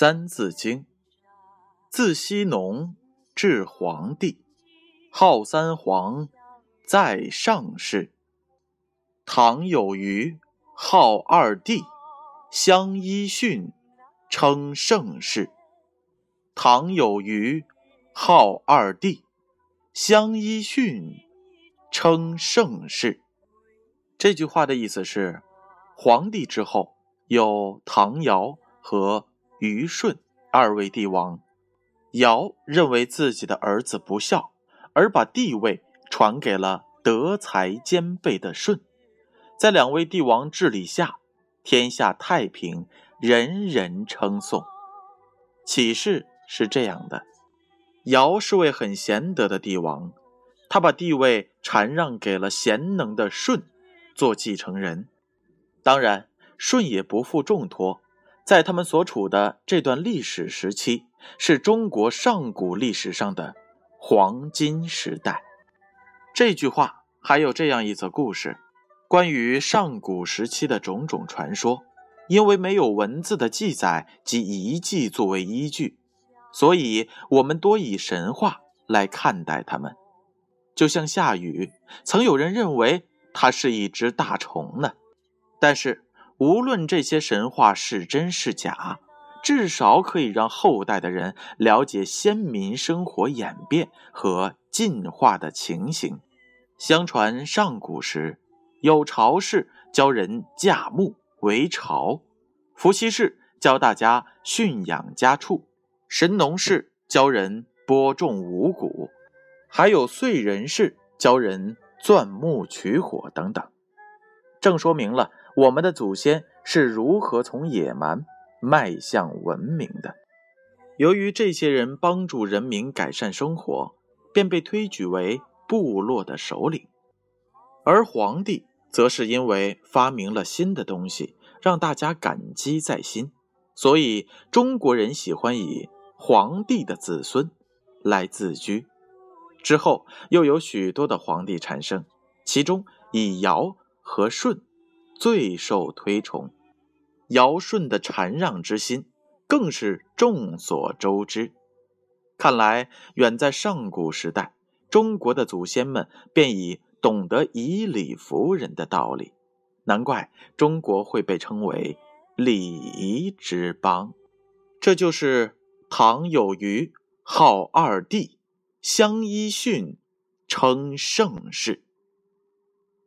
三字经》：自羲农至黄帝，号三皇，在上世。唐有虞，号二帝，相揖逊，称盛世。唐有虞，号二帝，相揖逊，称盛世。这句话的意思是，黄帝之后有唐尧和。虞舜二位帝王，尧认为自己的儿子不孝，而把帝位传给了德才兼备的舜。在两位帝王治理下，天下太平，人人称颂。启示是这样的：尧是位很贤德的帝王，他把帝位禅让给了贤能的舜做继承人。当然，舜也不负重托。在他们所处的这段历史时期，是中国上古历史上的黄金时代。这句话还有这样一则故事：关于上古时期的种种传说，因为没有文字的记载及遗迹作为依据，所以我们多以神话来看待他们。就像夏雨，曾有人认为它是一只大虫呢，但是。无论这些神话是真是假，至少可以让后代的人了解先民生活演变和进化的情形。相传上古时，有巢氏教人驾木为巢，伏羲氏教大家驯养家畜，神农氏教人播种五谷，还有燧人氏教人钻木取火等等，正说明了。我们的祖先是如何从野蛮迈向文明的？由于这些人帮助人民改善生活，便被推举为部落的首领；而皇帝则是因为发明了新的东西，让大家感激在心，所以中国人喜欢以皇帝的子孙来自居。之后又有许多的皇帝产生，其中以尧和舜。最受推崇，尧舜的禅让之心更是众所周知。看来，远在上古时代，中国的祖先们便已懂得以礼服人的道理，难怪中国会被称为礼仪之邦。这就是唐有虞号二帝，相揖逊称盛世。